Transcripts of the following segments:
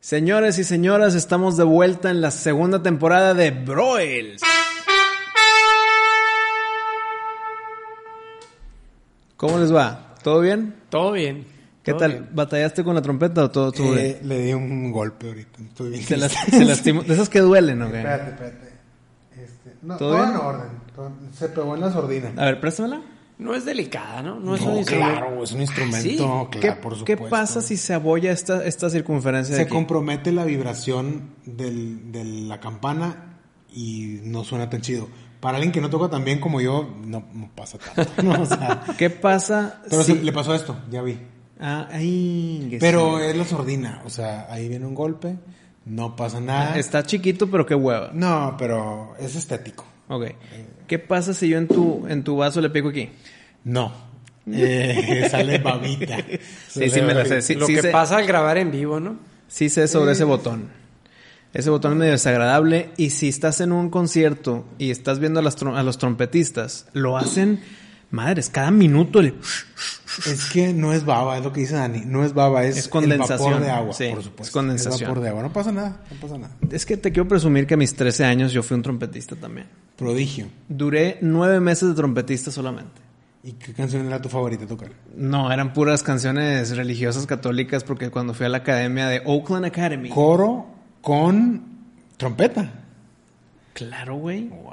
Señores y señoras, estamos de vuelta en la segunda temporada de Broils. ¿Cómo les va? ¿Todo bien? Todo bien. ¿Qué todo tal? bien. ¿Batallaste con la trompeta o todo estuvo bien? Eh, le di un golpe ahorita. Estoy bien. Se, las- se lastimó. De esas que duelen, ¿o qué? Espérate, espérate. Este, no, ¿Todo todo, bien? en orden. todo- se pegó en la sordina. A ver, préstamela. No es delicada, ¿no? No es un No, instrumento. claro, es un instrumento, Sí. claro, ¿Qué, por qué supuesto. pasa si se abolla esta, esta circunferencia de Se aquí? compromete la vibración del, de la campana y no suena tan chido. Para alguien que no toca tan bien como yo, no, no pasa tanto. ¿no? O sea, ¿Qué pasa pero si... se- le pasó esto, ya vi. Ah, ay, Pero es la sordina, o sea, ahí viene un golpe, no pasa nada. Está chiquito, pero qué hueva. No, pero es estético. Ok. ¿Qué pasa si yo en tu, en tu vaso le pico aquí? No. Eh, sale babita. Sí, sí me la sé. Sí, Lo sí que sé- pasa al grabar en vivo, ¿no? Sí sé sobre ese botón. Ese botón es medio desagradable y si estás en un concierto y estás viendo a, las trom- a los trompetistas, lo hacen, madres, cada minuto le... Es que no es baba, es lo que dice Dani. No es baba, es, Es condensación. el vapor de agua, Sí, por supuesto. es condensación. Es vapor de agua. No pasa nada, no pasa nada. Es que te quiero presumir que a mis 13 años yo fui un trompetista también. Prodigio. Duré nueve meses de trompetista solamente. ¿Y qué canción era tu favorita tocar? No, eran puras canciones religiosas católicas porque cuando fui a la academia de Oakland Academy... Coro con trompeta. Claro, güey. Wow.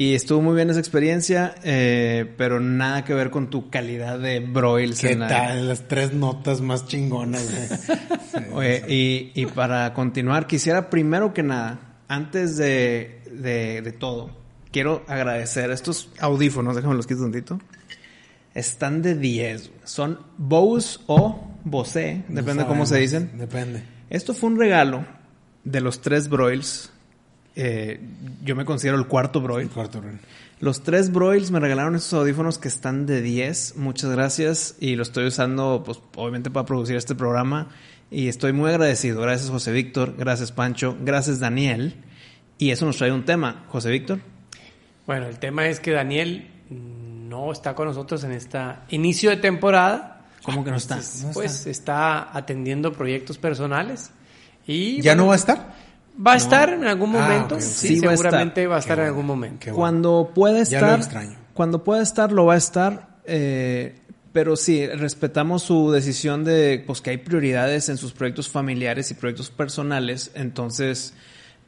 Y estuvo muy bien esa experiencia, eh, pero nada que ver con tu calidad de broils. ¿Qué en la- tal? Las tres notas más chingonas. Sí, Oye, y, y para continuar, quisiera primero que nada, antes de, de, de todo, quiero agradecer estos audífonos, déjame los quito tantito. Están de 10. güey. Son Bose o Bose, no depende de cómo se dicen. Depende. Esto fue un regalo de los tres broils. Eh, yo me considero el cuarto broil. El cuarto Ren. Los tres Broils me regalaron estos audífonos que están de 10. Muchas gracias. Y lo estoy usando, pues, obviamente para producir este programa. Y estoy muy agradecido. Gracias, José Víctor. Gracias, Pancho. Gracias, Daniel. Y eso nos trae un tema. José Víctor. Bueno, el tema es que Daniel no está con nosotros en esta inicio de temporada. ¿Cómo que no está? Pues, No pues está atendiendo proyectos personales. Y ¿Ya bueno, no va a estar? Va a estar en algún momento. Sí, Sí va a estar. seguramente va a estar Qué en bueno. algún momento. Bueno. Cuando pueda Ya lo estar. extraño. Cuando pueda estar, lo va a estar. eh, pero sí, respetamos su decisión de pues que hay prioridades en sus proyectos familiares y proyectos personales. Entonces,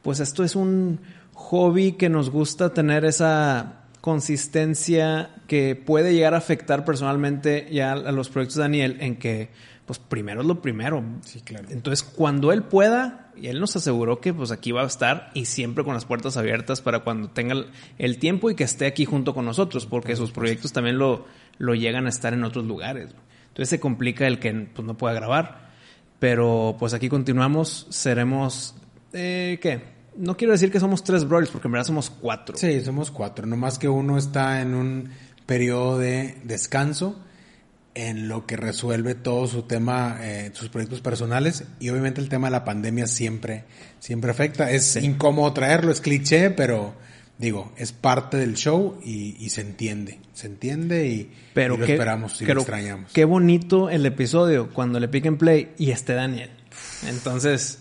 pues esto es un hobby que nos gusta tener esa consistencia que puede llegar a afectar personalmente ya a los proyectos de Daniel en que pues primero es lo primero. Sí, claro. Entonces, cuando él pueda, y él nos aseguró que pues aquí va a estar y siempre con las puertas abiertas para cuando tenga el, tiempo y que esté aquí junto con nosotros, porque sus proyectos también lo, lo llegan a estar en otros lugares. Entonces se complica el que pues, no pueda grabar. Pero pues aquí continuamos, seremos, eh, ¿qué? No quiero decir que somos tres brothers, porque en verdad somos cuatro. Sí, somos cuatro. No más que uno está en un periodo de descanso en lo que resuelve todo su tema, eh, sus proyectos personales y obviamente el tema de la pandemia siempre, siempre afecta. Es incómodo traerlo, es cliché, pero digo, es parte del show y, y se entiende, se entiende y, Pero y lo qué, esperamos y pero lo extrañamos. Qué bonito el episodio cuando le piquen play y esté Daniel. Entonces,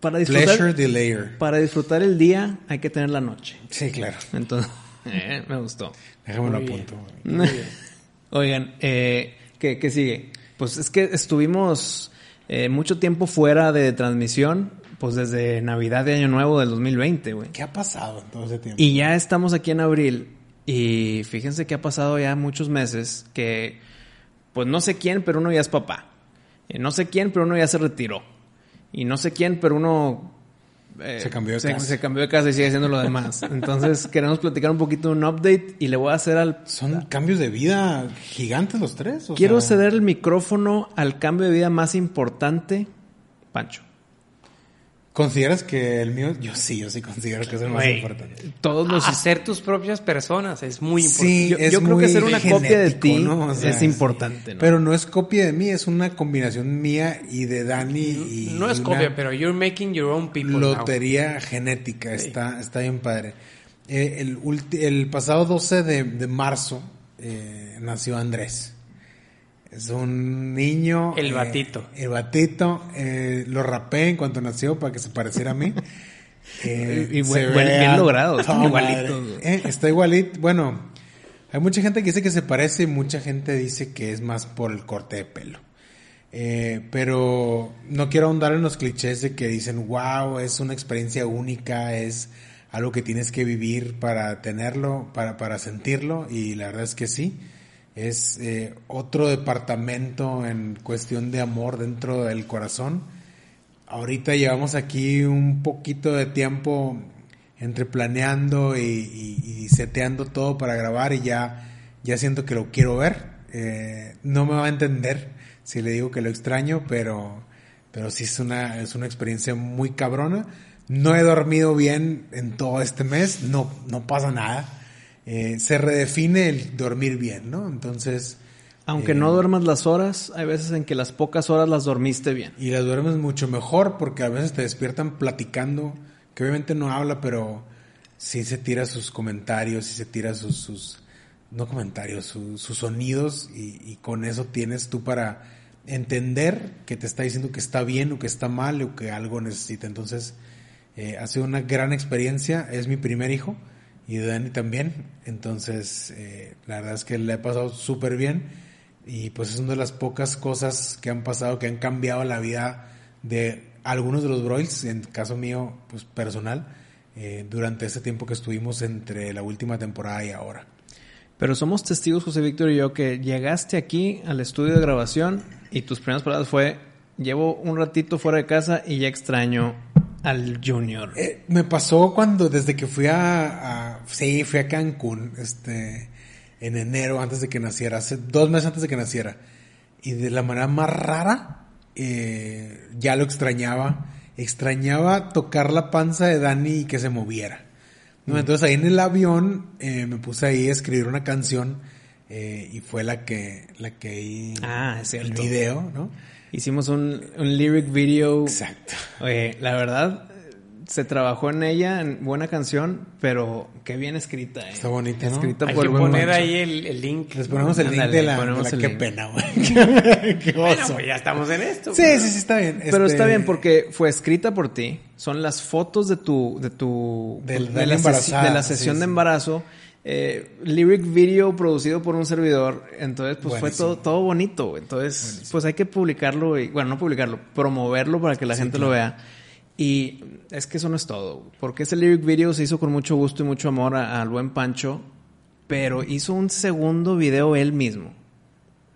para disfrutar, Pleasure para disfrutar el día hay que tener la noche. Sí, claro. Entonces, eh, me gustó. Déjame lo Muy bien. Oigan, eh, ¿qué, qué sigue? Pues es que estuvimos eh, mucho tiempo fuera de transmisión, pues desde Navidad de Año Nuevo del 2020, güey. ¿Qué ha pasado en todo ese tiempo? Y ya estamos aquí en abril y fíjense que ha pasado ya muchos meses que, pues no sé quién, pero uno ya es papá. Y no sé quién, pero uno ya se retiró. Y no sé quién, pero uno... eh, Se cambió de se, casa. se cambió de casa y sigue haciendo lo demás. Entonces queremos platicar un poquito de un update y le voy a hacer al... ¿Son cambios de vida gigantes los tres? o Quiero sea, ceder el micrófono al cambio de vida más importante, Pancho. ¿Consideras que el mío? Yo sí, yo sí considero que es el más importante. Todos los... Hacer tus propias personas es muy importante. Sí, yo, es yo creo que ser una copia de ti ¿no? O sea, es importante, ¿no? Pero no es copia de mí, es una combinación mía y de Dani y no es copia, pero you're making your own people now. lotería genética, está, está bien padre. Eh, el, ulti- el pasado 12 de, de marzo eh, nació Andrés. Es un niño. El eh, batito. el batito. eh, lo rapé en cuanto nació para que se pareciera a mí. Eh, Y- y se buen- ve buen- bien a logrado, igualitos, madre. güey. Eh, está igualito. Bueno, hay mucha gente que dice que se parece y mucha gente dice que es más por el corte de pelo. Eh, pero no quiero ahondar en los clichés de que dicen, wow, es una experiencia única, es algo que tienes que vivir para tenerlo, para, para sentirlo, y la verdad es que sí. Es eh, otro departamento en cuestión de amor dentro del corazón. Ahorita llevamos aquí un poquito de tiempo entre planeando y, seteando todo para grabar y ya, ya siento que lo quiero ver. Eh, no me va a entender si le digo que lo extraño, pero, pero sí es una, es una experiencia muy cabrona. No he dormido bien en todo este mes, no, no pasa nada. Eh, se redefine el dormir bien, ¿no? Entonces, Aunque Eh, no duermas las horas, hay veces en que las pocas horas las dormiste bien. Y las duermes mucho mejor porque a veces te despiertan platicando, que obviamente no habla, pero sí se tira sus comentarios, sí se tira sus, sus no comentarios, su- sus sonidos y, y con eso tienes tú para entender que te está diciendo que está bien o que está mal o que algo necesita. Entonces, eh, ha sido una gran experiencia, es mi primer hijo y Dani también, entonces eh, la verdad es que le he pasado súper bien y pues es una de las pocas cosas que han pasado que han cambiado la vida de algunos de los Broils, en caso mío pues personal, eh, durante ese tiempo que estuvimos entre la última temporada y ahora. Pero somos testigos, José Víctor y yo, que llegaste aquí al estudio de grabación y tus primeras palabras fue, llevo un ratito fuera de casa y ya extraño al Junior. Eh, me pasó cuando, desde que fui a, a- sí, fui a Cancún, este, en enero, antes de que naciera, hace dos meses antes de que naciera. Y de la manera más rara, eh, ya lo extrañaba. Extrañaba tocar la panza de Dani y que se moviera. ¿no? Entonces ahí en el avión eh, me puse ahí a escribir una canción eh, y fue la que, la que ahí, Ah, es el video, ¿no? Hicimos un, un lyric video. Exacto. Oye, la verdad, se trabajó en ella, en buena canción, pero qué bien escrita, ¿eh? Está bonita, ¿no? Escrita Hay por que el buen poner Pancho. ahí el, el link. Les ponemos el link de la, ponemos de la- el qué link. pena, güey. qué Bueno, oso. pues ya estamos en esto. Sí, pues. sí, sí, está bien. Pero Este, está bien porque fue escrita por ti. Son las fotos de tu, de tu, Del- de, de la de la sí, sesión sí. de embarazo. Eh, lyric video producido por un servidor. Entonces, pues fue Buenísimo. todo, todo bonito. Entonces, pues hay que publicarlo y, bueno, no publicarlo, promoverlo para que la gente lo vea. Y es que eso no es todo. Porque ese lyric video se hizo con mucho gusto y mucho amor a- al buen Pancho. Pero hizo un segundo video él mismo.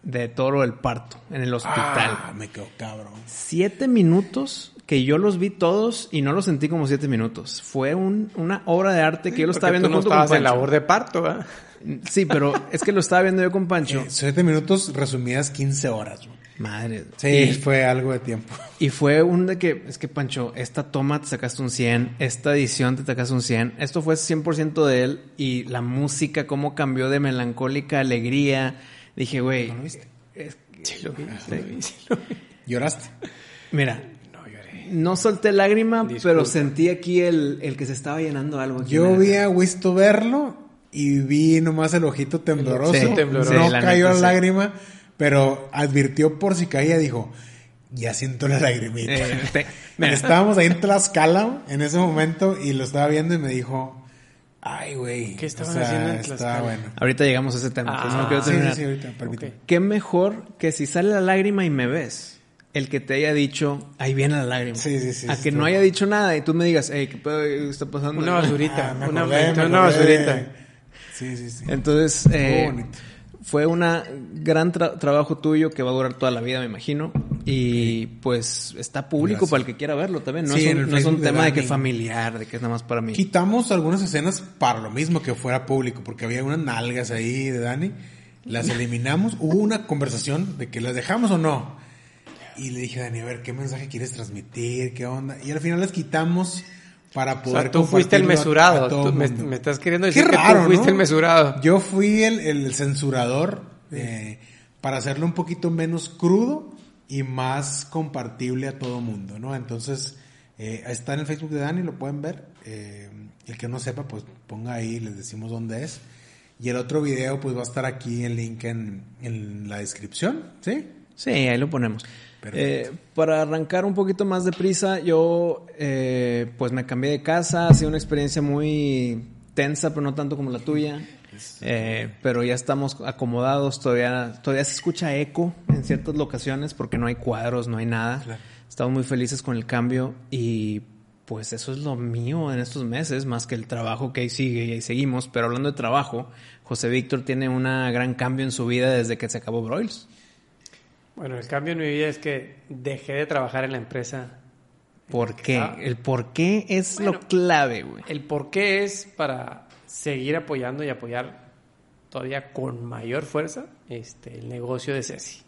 De todo el parto en el hospital. Ah, me quedó cabrón. Siete minutos que yo los vi todos y no los sentí como siete minutos. Fue un- una obra de arte que yo lo estaba viendo tú no junto con estabas en Pancho. labor de parto, ¿verdad? Sí, pero es que lo estaba viendo yo con Pancho. Eh, siete minutos resumidas 15 horas. güey. Madre. Sí, Y, fue algo de tiempo. y fue un de que, es que Pancho, esta toma te sacaste un 100, esta edición te sacaste un 100. Esto fue 100% de él y la música, cómo cambió de melancólica a alegría. Dije, güey. ¿No lo viste? es que- Sí, lo vi, sí, lo vi, sí lo vi. ¿Lloraste? Mira, No solté lágrima, Disculpa. pero sentí aquí el, el que se estaba llenando algo. aquí Yo vi a Wisto verlo y vi nomás el ojito tembloroso. Sí, tembloroso. No Sí, la cayó neta, la sí. lágrima, pero advirtió por si caía, dijo, ya siento la lagrimita. Eh, te- Estábamos ahí en Tlaxcala en ese momento y lo estaba viendo y me dijo, ay, güey. ¿Qué estaban o sea, haciendo en Está Tlaxcala? bueno. Ahorita llegamos a ese tema. Ah, entonces no quiero Sí, sí, ahorita, permíteme. Ok. Qué mejor que si sale la lágrima y me ves, el que te haya dicho, ahí viene la lágrima. Sí, sí, sí, A sí, que no haya dicho nada y tú me digas, hey, ¿qué pedo está pasando? Una basurita. Ah, me una, acordé, me una basurita. Sí, sí, sí. Entonces, eh, fue un gran tra- trabajo tuyo que va a durar toda la vida, me imagino. Y pues está público Gracias. para el que quiera verlo también. No Sí, es un, el no es un Facebook de tema de que familiar, de que es nada más para mí. Quitamos algunas escenas para lo mismo que fuera público, porque había unas nalgas ahí de Dani. Las eliminamos. Hubo una conversación de que las dejamos o no. Y le dije a Dani, a ver, ¿qué mensaje quieres transmitir? ¿Qué onda? Y al final las quitamos para O poder sea, tú fuiste el a- mesurado. a todo Tú me, mundo. me estás queriendo Qué decir raro, que tú fuiste ¿no? el mesurado. Yo fui el, el censurador eh, para hacerlo un poquito menos crudo y más compartible a todo mundo, ¿no? Entonces, eh, está en el Facebook de Dani, lo pueden ver. Eh, el que no sepa, pues ponga ahí, les decimos dónde es. Y el otro video pues va a estar aquí el link en, en la descripción, ¿sí? Sí, ahí lo ponemos. Eh, para arrancar un poquito más de prisa, yo eh, pues me cambié de casa, ha sido una experiencia muy tensa, pero no tanto como la tuya. Eh, pero ya estamos acomodados, todavía, todavía se escucha eco en ciertas locaciones porque no hay cuadros, no hay nada. Estamos muy felices con el cambio y pues eso es lo mío en estos meses, más que el trabajo que ahí sigue y ahí seguimos. Pero hablando de trabajo, José Víctor tiene un gran cambio en su vida desde que se acabó Broils. Bueno, el cambio en mi vida es que dejé de trabajar en la empresa. ¿Por qué? El por qué es lo clave, güey. El por qué es para seguir apoyando y apoyar todavía con mayor fuerza este, el negocio de Ceci.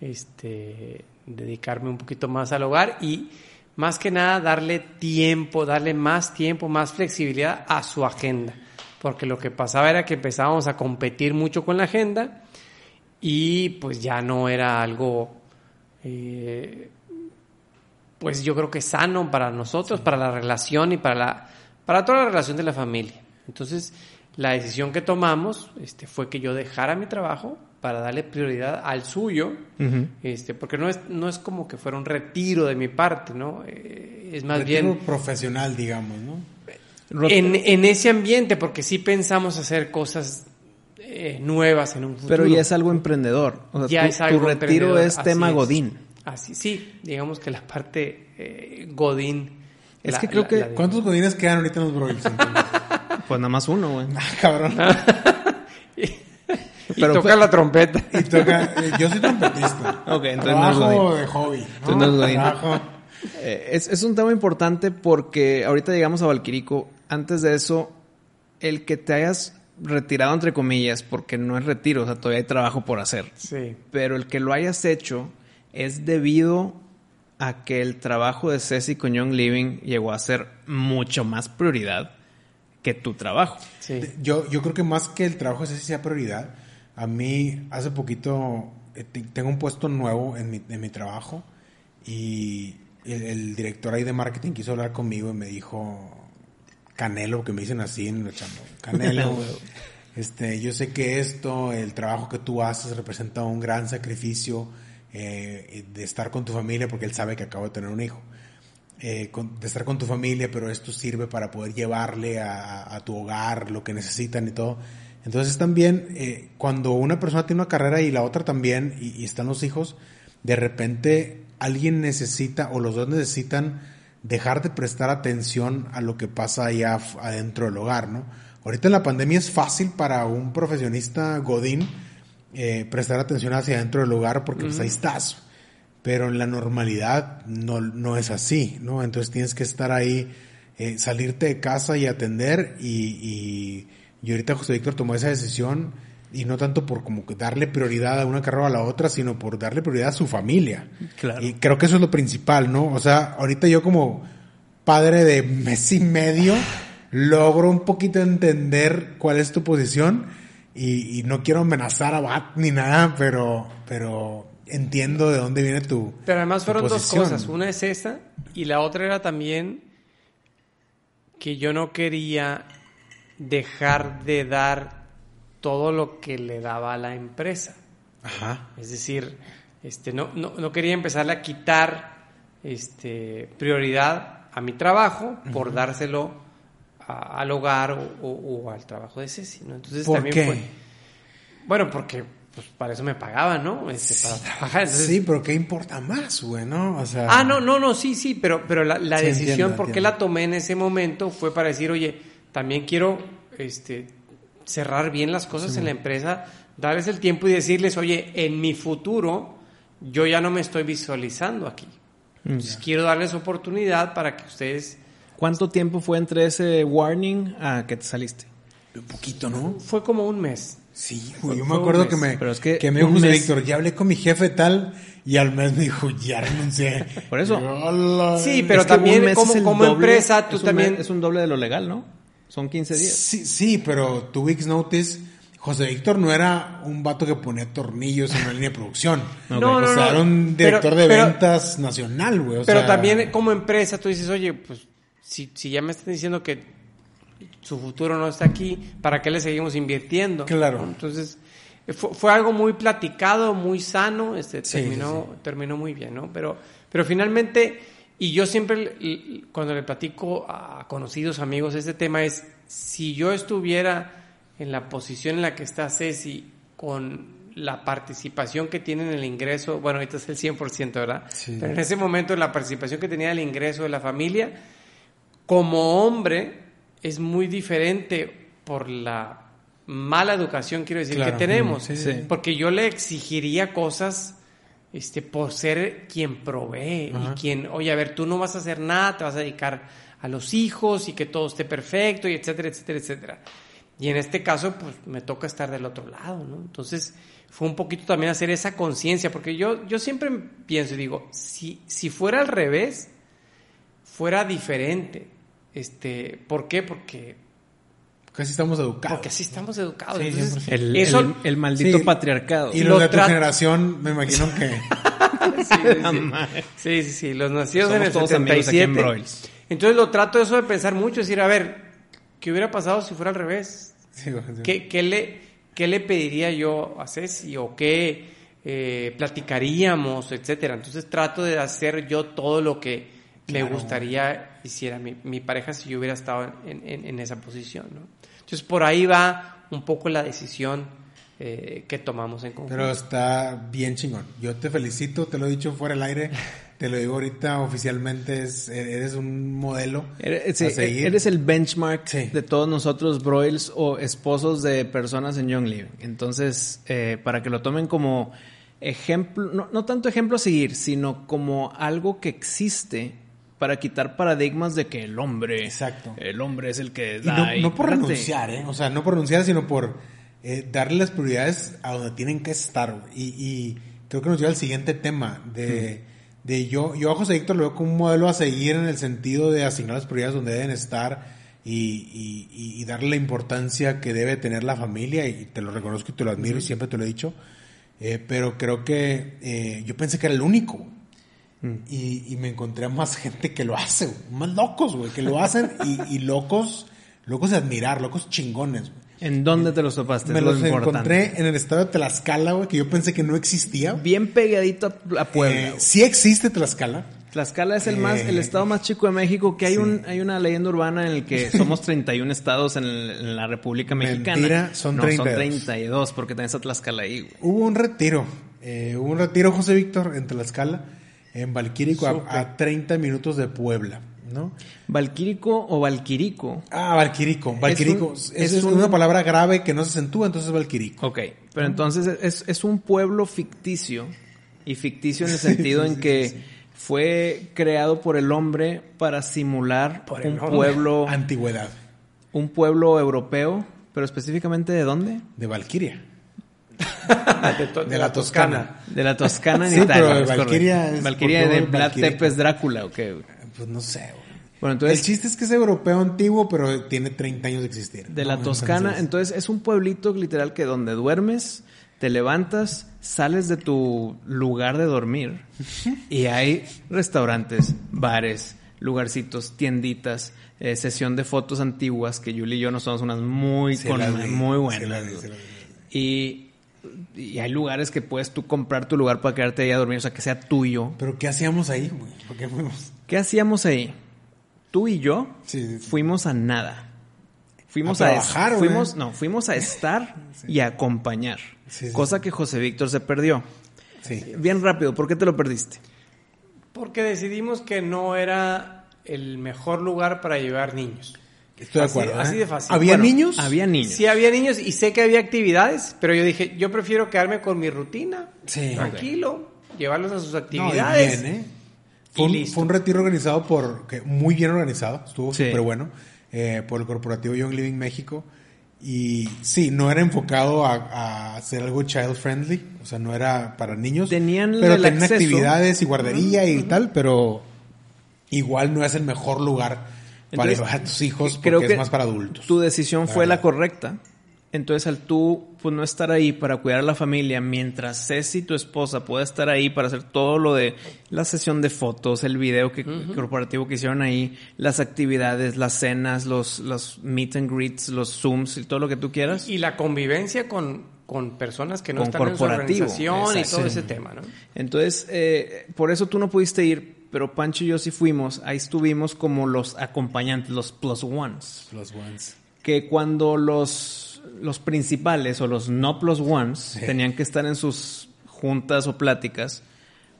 Este, dedicarme un poquito más al hogar y más que nada darle tiempo, darle más tiempo, más flexibilidad a su agenda. Porque lo que pasaba era que empezábamos a competir mucho con la agenda y pues ya no era algo, eh, pues yo creo que sano para nosotros, para la relación y para, la, para toda la relación de la familia. Entonces, la decisión que tomamos este, fue que yo dejara mi trabajo para darle prioridad al suyo, este, porque no es, no es como que fuera un retiro de mi parte, ¿no? Eh, es más retiro bien... profesional, digamos, ¿no? En, en, ese ambiente, porque sí pensamos hacer cosas eh, nuevas en un futuro. Pero ya es algo emprendedor. ya es algo tu retiro es tema Godín. Así, sí, digamos que la parte eh, Godín. Es que creo que... ¿Cuántos Godines quedan ahorita en los Broils? pues nada más uno, güey. Ah, cabrón. y toca la trompeta. Y toca, eh, yo soy trompetista. Ok, entonces Trabajo de hobby. es, es, un tema importante porque ahorita llegamos a Valquirico. Antes de eso, el que te hayas retirado entre comillas, porque no es retiro, o sea, todavía hay trabajo por hacer. Sí. Pero el que lo hayas hecho es debido a que el trabajo de Ceci con Young Living llegó a ser mucho más prioridad que tu trabajo. Sí. Yo, yo creo que más que el trabajo de Ceci sea prioridad, a mí hace poquito eh, tengo un puesto nuevo en mi, en mi trabajo y el, el director ahí de marketing quiso hablar conmigo y me dijo, Canelo, que me dicen así en el chamo. Canelo, este, yo sé que esto, el trabajo que tú haces representa un gran sacrificio eh, de estar con tu familia, porque él sabe que acabo de tener un hijo. Eh, de estar con tu familia, pero esto sirve para poder llevarle a, tu hogar lo que necesitan y todo. Entonces también, eh, cuando una persona tiene una carrera y la otra también, y están los hijos, de repente alguien necesita, o los dos necesitan, dejar de prestar atención a lo que pasa allá adentro del hogar, ¿no? Ahorita en la pandemia es fácil para un profesionista godín eh, prestar atención hacia adentro del hogar porque pues ahí estás. Pero en la normalidad no, no es así, ¿no? Entonces tienes que estar ahí, eh, salirte de casa y atender y, y, ahorita José Víctor tomó esa decisión y no tanto por como darle prioridad a una carrera o a la otra, sino por darle prioridad a su familia. Claro. Y creo que eso es lo principal, ¿no? O sea, ahorita yo como padre de mes y medio logro un poquito entender cuál es tu posición y, no quiero amenazar a Bat ni nada, pero, pero entiendo de dónde viene tu. Pero además fueron dos cosas. Una es esa y la otra era también que yo no quería dejar de dar todo lo que le daba a la empresa. Ajá. Es decir, este, no, no, quería empezarle a quitar este, prioridad a mi trabajo por dárselo al hogar o, al trabajo de Ceci, ¿no? Entonces ¿Por también qué? bueno, porque pues para eso me pagaban, ¿no? Este, para trabajar. Sí, pero ¿qué importa más, güey, no? O sea... Ah, no, no, no, sí, sí, pero, pero la, decisión, ¿por qué la tomé en ese momento? Fue para decir, oye, también quiero este, cerrar bien las cosas en la empresa, darles el tiempo y decirles, oye, en mi futuro yo ya no me estoy visualizando aquí. Entonces, quiero darles oportunidad para que ustedes... ¿Cuánto tiempo fue entre ese warning a que te saliste? Un poquito, ¿no? Fue como un mes. Sí, yo me acuerdo que me, que, me dijo Víctor, ya hablé con mi jefe tal, y al mes me dijo, ya renuncié. Por eso. sí, pero también como, como empresa, tú también... es un doble de lo legal, ¿no? Son 15 días. Sí, sí, pero tu week's notice, José Víctor no era un vato que ponía tornillos en una línea de producción. No, no, o sea, era un director de ventas nacional, güey. pero también como empresa tú dices, oye, pues si, si ya me están diciendo que su futuro no está aquí, ¿para qué le seguimos invirtiendo? Claro. Entonces, fue, fue, algo muy platicado, muy sano, este, Sí, terminó, sí, sí. terminó muy bien, ¿no? Pero, pero finalmente, y yo siempre, cuando le platico a conocidos amigos este tema es, si yo estuviera en la posición en la que está Ceci, con la participación que tiene en el ingreso, bueno, ahorita es el 100%, ¿verdad? Sí. Pero en ese momento la participación que tenía el ingreso de la familia, como hombre, es muy diferente por la mala educación, quiero decir, Claro. que tenemos. Sí, sí. Porque yo le exigiría cosas este, por ser quien provee Ajá. y quien, oye, a ver, tú no vas a hacer nada, te vas a dedicar a los hijos y que todo esté perfecto y etcétera, etcétera, etcétera. Y en este caso, pues me toca estar del otro lado, ¿no? Entonces, fue un poquito también hacer esa conciencia, porque yo, yo siempre pienso y digo, si, si fuera al revés, fuera diferente. Este, ¿Por qué? Porque, Casi estamos educados. porque así estamos educados. Sí, Entonces, 100%. El, eso, el- el maldito Sí. patriarcado. Y lo los de tu generación, me imagino que... sí, sí, sí, sí, sí, los nacidos Somos en el todos amigos aquí en 77. Broils. Entonces lo trato eso de pensar mucho, decir, a ver, ¿qué hubiera pasado si fuera al revés? Sí, güey, sí. ¿Qué, qué le, qué le pediría yo a Ceci o qué eh, platicaríamos, etcétera? Entonces trato de hacer yo todo lo que me Claro. gustaría hiciera mi, mi pareja si yo hubiera estado en, en- en esa posición, ¿no? Entonces por ahí va un poco la decisión eh, que tomamos en conjunto. Pero está bien chingón. Yo te felicito, te lo he dicho fuera del aire, te lo digo ahorita oficialmente, es, eres un modelo Eres, sí, a seguir. eres el benchmark Sí. de todos nosotros, broils o esposos de personas en Young Living. Entonces, eh, para que lo tomen como ejemplo, no, no tanto ejemplo a seguir, sino como algo que existe para quitar paradigmas de que el hombre, Exacto. el hombre es el que da. no, y- no por espérate. renunciar, ¿eh? O sea, no por renunciar, sino por eh, darle las prioridades a donde tienen que estar. Y, y creo que nos lleva al siguiente tema de, de yo, yo a José Víctor lo veo como un modelo a seguir en el sentido de asignar las prioridades donde deben estar y, y- y- y darle la importancia que debe tener la familia y te lo reconozco y te lo admiro y siempre te lo he dicho. Eh, pero creo que eh, yo pensé que era el único. Güey. Y, y me encontré a más gente que lo hace, güey. más locos, güey, que lo hacen y, y locos, locos de admirar, locos chingones. güey. ¿En dónde te los topaste? Me los importante. encontré en el estado de Tlaxcala, güey, que yo pensé que no existía. Bien pegadito a, Puebla. Eh, sí existe Tlaxcala. Tlaxcala es el más, Eh, el estado más chico de México, que hay sí. un, hay una leyenda urbana en el que somos 31 estados en, el- en la República Mexicana. Mentira, son no, 32. son 32, porque tenés a Tlaxcala ahí, güey. Hubo un retiro, eh, hubo un retiro, José Víctor, en Tlaxcala, en Valquírico, a, a 30 minutos de Puebla, ¿no? Valquírico o Valquirico. Ah, Valquírico, Valquírico. un- Es, es es un- una palabra grave que no se acentúa, entonces es Valquírico. Ok, pero entonces es, es un pueblo ficticio, y ficticio en el sentido sí, en sí, que sí. fue creado por el hombre para simular Por un pueblo, Antigüedad, un pueblo europeo, pero específicamente de dónde? de Valquiria. de, to- de la Toscana. De la Toscana en Sí, Italia. pero correcto. es Valquiria por de Vlad. Tepes Drácula, ¿o qué? Pues no sé, güey. Bueno, entonces... el chiste es que es europeo antiguo, pero tiene 30 años de existir. De No, la Toscana, entonces es un pueblito literal que donde duermes, te levantas, sales de tu lugar de dormir y hay restaurantes, bares, lugarcitos, tienditas, eh, sesión de fotos antiguas que Yuli y yo nos somos unas muy, con- muy buenas. vi, vi. y, y hay lugares que puedes tú comprar tu lugar para quedarte ahí a dormir, o sea, que sea tuyo. Pero ¿qué hacíamos ahí, güey? ¿Por qué fuimos? ¿Qué hacíamos ahí? Tú y yo Sí, sí, sí. fuimos a nada. Fuimos A a, trabajar, es- fuimos, no, fuimos a estar y a acompañar. Sí, sí, cosa que José Víctor se perdió. Sí. Bien rápido, ¿por qué te lo perdiste? Porque decidimos que no era el mejor lugar para llevar niños. Estoy de Así- acuerdo. ¿eh? así de fácil. ¿Había Bueno, niños? Había niños. Sí había niños y sé que había actividades, pero yo dije, yo prefiero quedarme con mi rutina, Sí. tranquilo, llevarlos a sus No, actividades. bien, ¿eh? Fue Y un, listo. fue un retiro organizado por, que muy bien organizado, estuvo Sí. súper bueno, eh, por el corporativo Young Living México. Y sí, no era enfocado a, a hacer algo child friendly, o sea, no era para niños. Tenían pero el tenían acceso. actividades y guardería y tal, pero igual no es el mejor lugar para llevar a tus hijos porque Creo es que más para adultos. Tu decisión La fue la correcta Entonces, al tú pues, no estar ahí para cuidar a la familia, mientras Ceci, tu esposa, pueda estar ahí para hacer todo lo de la sesión de fotos, el video que, corporativo que hicieron ahí, las actividades, las cenas, los, los meet and greets, los Zooms y todo lo que tú quieras. Y la convivencia con, con personas que no Con están en su organización y todo ese tema, ¿no? Entonces, eh, por eso tú no pudiste ir, pero Pancho y yo sí fuimos. Ahí estuvimos como los acompañantes, los plus ones. Plus ones. Que cuando los, los principales o los no plus ones tenían que estar en sus juntas o pláticas,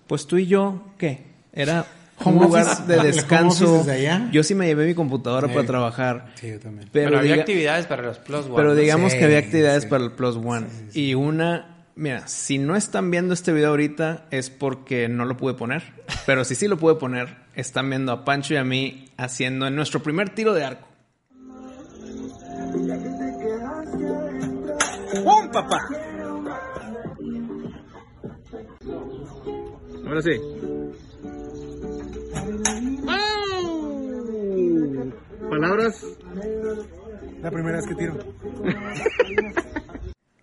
pues tú y yo, ¿qué? Era un lugar office, de descanso. allá. Yo sí me llevé mi computadora Sí. para trabajar. Sí, yo también. Pero, Pero, había actividades para los plus one. pero digamos Sí, que había actividades sí. para el Plus One. Y una, mira, si no están viendo este video ahorita es porque no lo pude poner. Pero si sí lo pude poner, están viendo a Pancho y a mí haciendo en nuestro primer tiro de arco. ¡Pum, papá! Ahora sí. Palabras. La primera vez que tiro.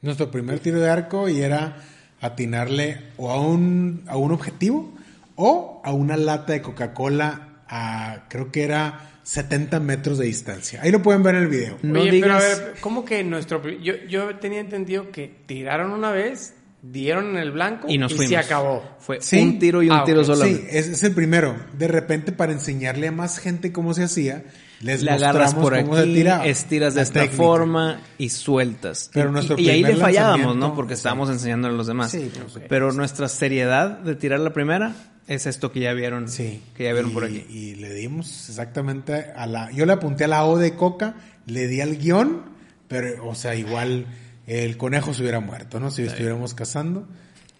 Nuestro primer tiro de arco y era atinarle o a un, a un objetivo o a una lata de Coca-Cola a creo que era 70 metros de distancia. Ahí lo pueden ver en el video. No Oye, digas. pero a ver, ¿cómo que nuestro... Yo, yo tenía entendido que tiraron una vez, dieron en el blanco Y nos fuimos. se acabó. Fue Sí. un tiro y un Ah, tiro solo. Sí, es, es el primero. De repente, para enseñarle a más gente cómo se hacía, les Le agarras mostramos por cómo se aquí, tiraba. estiras de esta técnica. forma y sueltas. Pero y, nuestro y ahí primer le fallábamos, lanzamiento- ¿no? Porque estábamos enseñándole a los demás. Sí, por supuesto. Pero nuestra seriedad de tirar la primera es esto que ya vieron. Sí. Que ya vieron Y- por aquí. Y le dimos exactamente a la. Yo le apunté a la O de Coca, le di al guion, pero, o sea, igual el conejo se hubiera muerto, ¿no? Si estuviéramos cazando.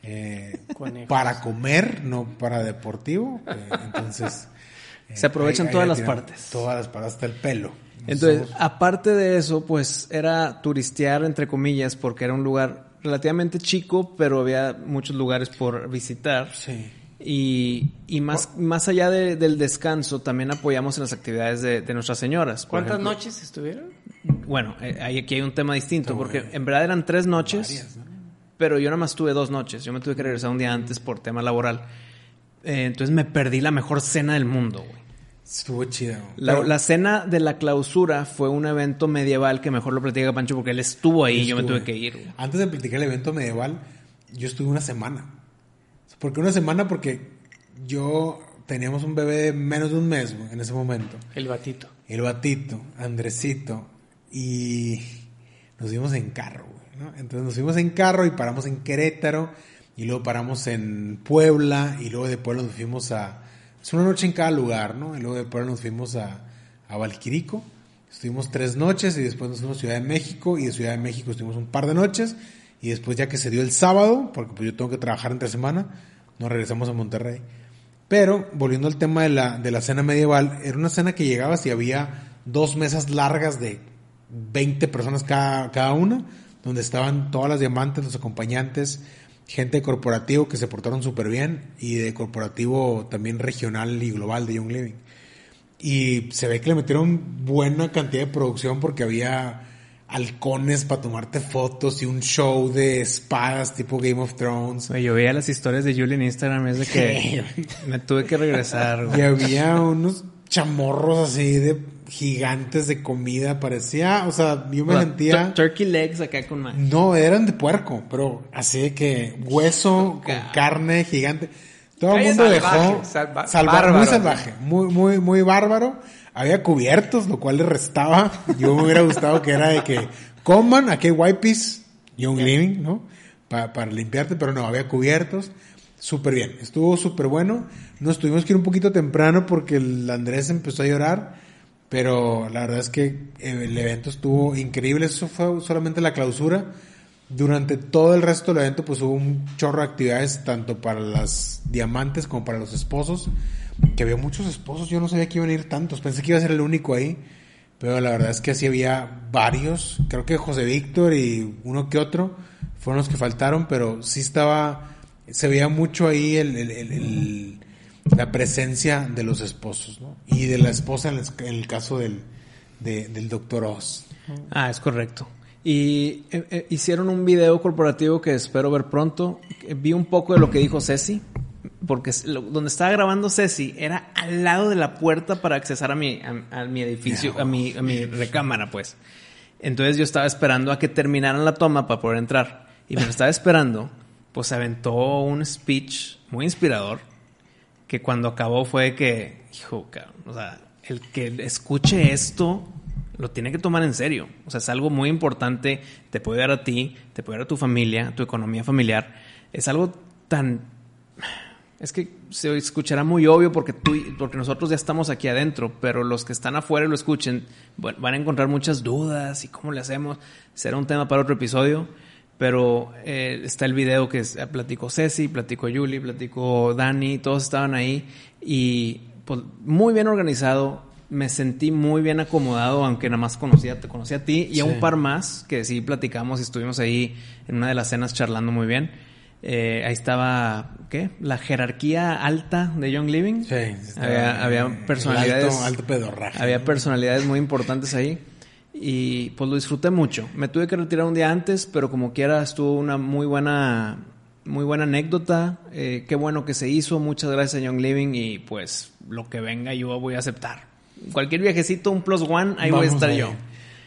eh, para comer, no para deportivo. eh, entonces. eh, Se aprovechan ahí- todas las partes. Todas las partes, hasta el pelo. Entonces, Somos- aparte de eso, pues era turistear, entre comillas, porque era un lugar relativamente chico, pero había muchos lugares por visitar. Sí. Y, y más, más allá de- del descanso, también apoyamos en las actividades de, de nuestras señoras. ¿Cuántas ejemplo. noches estuvieron? Bueno, eh, ahí- aquí hay un tema distinto, porque en verdad eran tres noches, Varias, ¿no? pero yo nada más tuve dos noches. Yo me tuve que regresar un día antes por tema laboral. Eh, entonces me perdí la mejor cena del mundo, güey. Estuvo chido. La, Pero- la cena de la clausura fue un evento medieval que mejor lo platica Pancho porque él estuvo ahí y yo me tuve que ir. güey. Antes de platicar el evento medieval, yo estuve una semana. ¿Por qué una semana? Porque yo teníamos un bebé de menos de un mes güey, en ese momento. El batito. El batito, Andresito, y nos fuimos en carro, güey. Entonces nos fuimos en carro y paramos en Querétaro, y luego paramos en Puebla, y luego de Puebla nos fuimos a... Es una noche en cada lugar, ¿no? Y luego de Puebla nos fuimos a, a Valquirico. Estuvimos tres noches y después nos fuimos a Ciudad de México y de Ciudad de México estuvimos un par de noches y después ya que se dio el sábado, porque pues yo tengo que trabajar entre semana, nos regresamos a Monterrey. Pero, volviendo al tema de la, de la cena medieval, era una cena que llegabas y había dos mesas largas de 20 personas cada, cada una, donde estaban todas las diamantes, los acompañantes, gente de corporativo que se portaron súper bien y de corporativo también regional y global de Young Living. Y se ve que le metieron buena cantidad de producción porque había halcones para tomarte fotos y un show de espadas tipo Game of Thrones. Yo veía las historias de Julie en Instagram, es de que me tuve que regresar. güey. Y había unos chamorros así de gigantes de comida, parecía, o sea, yo me O sea, sentía... tur- Turkey legs acá con más. No, eran de puerco, pero así de que hueso con carne gigante. Todo el mundo salvaje, dejó salva- salvar, muy bárbaro. salvaje, muy, muy, muy bárbaro. Había cubiertos, lo cual le restaba. Yo me hubiera gustado que era de que coman, aquí hay wipes, Young Living, ¿no? Pa- para limpiarte, pero no, había cubiertos. Súper bien, estuvo súper bueno. Nos tuvimos que ir un poquito temprano porque el Andrés empezó a llorar, pero la verdad es que eh, el evento estuvo increíble. Eso fue solamente la clausura. Durante todo el resto del evento, pues hubo un chorro de actividades, tanto para las diamantes como para los esposos. Que había muchos esposos, yo no sabía que iban a ir tantos. Pensé que iba a ser el único ahí. Pero la verdad es que así había varios. Creo que José Víctor y uno que otro fueron los que faltaron, pero sí estaba. Se veía mucho ahí el, la presencia de los esposos, ¿no? Y de la esposa en el, caso del, de- del doctor Oz. Ah, es correcto. Y eh, eh, hicieron un video corporativo que espero ver pronto. Vi un poco de lo que dijo Ceci, porque donde estaba grabando Ceci era al lado de la puerta para accesar a mi, a, mi edificio, a mi, a mi recámara, pues. Entonces yo estaba esperando a que terminaran la toma para poder entrar. Y mientras estaba esperando, pues se aventó un speech muy inspirador que cuando acabó fue que, hijo, cabrón, o sea, el que escuche esto lo tiene que tomar en serio. O sea, es algo muy importante, te puede dar a ti, te puede dar a tu familia, a tu economía familiar. Es algo tan... Es que se escuchará muy obvio porque tú, porque nosotros ya estamos aquí adentro, pero los que están afuera y lo escuchen van a encontrar muchas dudas y cómo le hacemos. Será un tema para otro episodio, pero eh, está el video que es- platicó Ceci, platicó Yuli, platicó Dani, todos estaban ahí y pues, muy bien organizado. Me sentí muy bien acomodado, aunque nada más conocía, te conocí a ti y a un par más que sí platicamos y estuvimos ahí en una de las cenas charlando muy bien. Eh, ahí estaba, ¿qué? La jerarquía alta de Young Living. Sí, Había, personalidades. Alto, alto pedorraje. Había personalidades muy importantes ahí. Y pues lo disfruté mucho. Me tuve que retirar un día antes, pero como quiera estuvo una muy buena, muy buena anécdota. Eh, qué bueno que se hizo. Muchas gracias a Young Living y pues lo que venga yo voy a aceptar. Cualquier viajecito, un plus one, ahí voy a Vamos estar ahí. yo.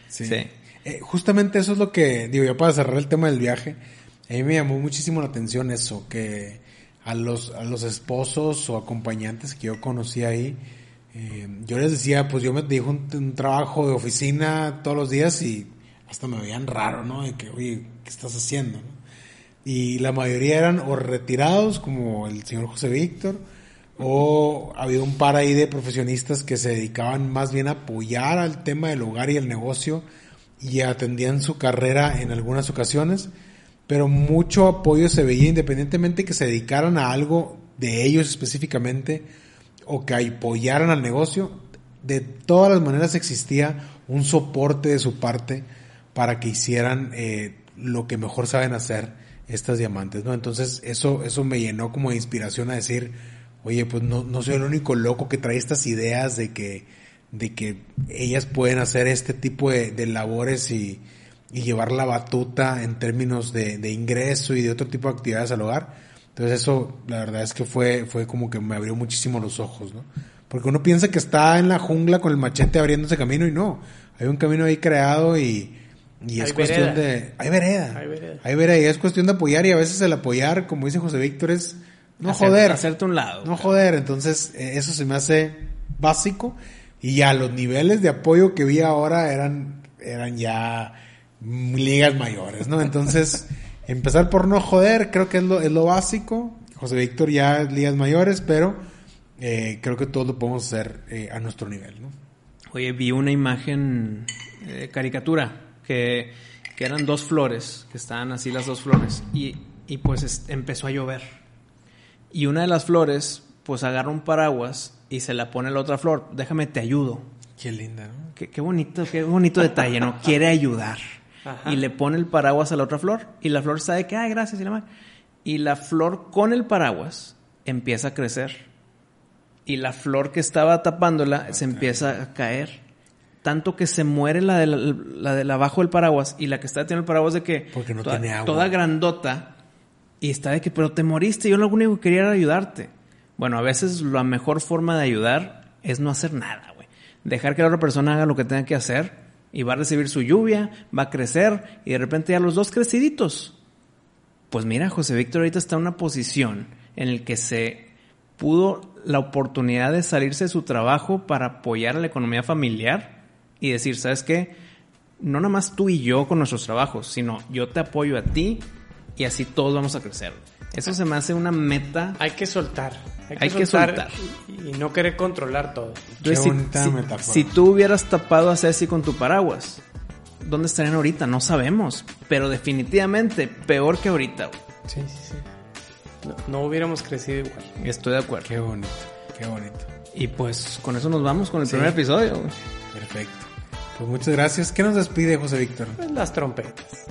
Sí. Sí. Eh, justamente eso es lo que, digo, ya para cerrar el tema del viaje, a mí me llamó muchísimo la atención eso, que a los, a los esposos o acompañantes que yo conocí ahí, eh, yo les decía, pues yo me dijo un, trabajo de oficina todos los días y hasta me veían raro, ¿no? De que, oye, ¿qué estás haciendo? Y la mayoría eran o retirados, como el señor José Víctor, o había un par ahí de profesionistas que se dedicaban más bien a apoyar al tema del hogar y el negocio y atendían su carrera en algunas ocasiones, pero mucho apoyo se veía independientemente que se dedicaran a algo de ellos específicamente o que apoyaran al negocio, de todas las maneras existía un soporte de su parte para que hicieran eh, lo que mejor saben hacer estas diamantes, ¿no? Entonces eso, eso me llenó como de inspiración a decir, oye, pues no, no soy el único loco que trae estas ideas de que, de que ellas pueden hacer este tipo de, labores y, y llevar la batuta en términos de, de ingreso y de otro tipo de actividades al hogar. Entonces eso, la verdad es que fue, fue como que me abrió muchísimo los ojos, ¿no? Porque uno piensa que está en la jungla con el machete abriendo ese camino y no. Hay un camino ahí creado y, y es Hay cuestión vereda. de... Hay vereda. Hay vereda. Hay vereda y es cuestión de apoyar y a veces el apoyar, como dice José Víctor, es no Hacer- joder. Hacerte un lado. No joder, entonces eh, eso se me hace básico y ya los niveles de apoyo que vi ahora eran, eran ya ligas mayores, ¿no? Entonces, empezar por no joder creo que es lo, es lo básico. José Víctor ya es ligas mayores, pero eh, creo que todos lo podemos hacer eh, a nuestro nivel, ¿no? Oye, vi una imagen de caricatura que, que eran dos flores, que estaban así las dos flores, y, y pues es- empezó a llover. Y una de las flores, pues agarra un paraguas y se la pone a la otra flor. Déjame, te ayudo. Qué linda, ¿no? Qué, qué bonito, qué bonito detalle, ¿no? Quiere ayudar. Ajá. Y le pone el paraguas a la otra flor. Y la flor sabe que, ay, gracias, y la madre. Y la flor con el paraguas empieza a crecer. Y la flor que estaba tapándola se empieza a caer. Tanto que se muere la de la, la de la abajo del paraguas. Y la que está teniendo el paraguas de que. Porque no toda, tiene agua. Toda grandota. Y está de que, pero te moriste. Yo lo único que quería era ayudarte. Bueno, a veces la mejor forma de ayudar es no hacer nada, güey. Dejar que la otra persona haga lo que tenga que hacer y va a recibir su lluvia, va a crecer y de repente ya los dos creciditos. Pues mira, José Víctor ahorita está en una posición en el que se pudo la oportunidad de salirse de su trabajo para apoyar a la economía familiar y decir, ¿sabes qué? No nada más tú y yo con nuestros trabajos, sino yo te apoyo a ti y así todos vamos a crecer. Eso se me hace una meta. Hay que soltar. Hay que, Hay que soltar. Y, no querer controlar todo. Entonces, Qué si- bonita si, metáfora. si tú hubieras tapado a Ceci con tu paraguas, ¿dónde estarían ahorita? No sabemos. Pero definitivamente peor que ahorita. Sí, sí, sí. No, no hubiéramos crecido igual. Estoy de acuerdo. Qué bonito, qué bonito. Y pues con eso nos vamos con el Sí. primer episodio. Perfecto. Pues muchas gracias. ¿Qué nos despide José Víctor? Pues las trompetas.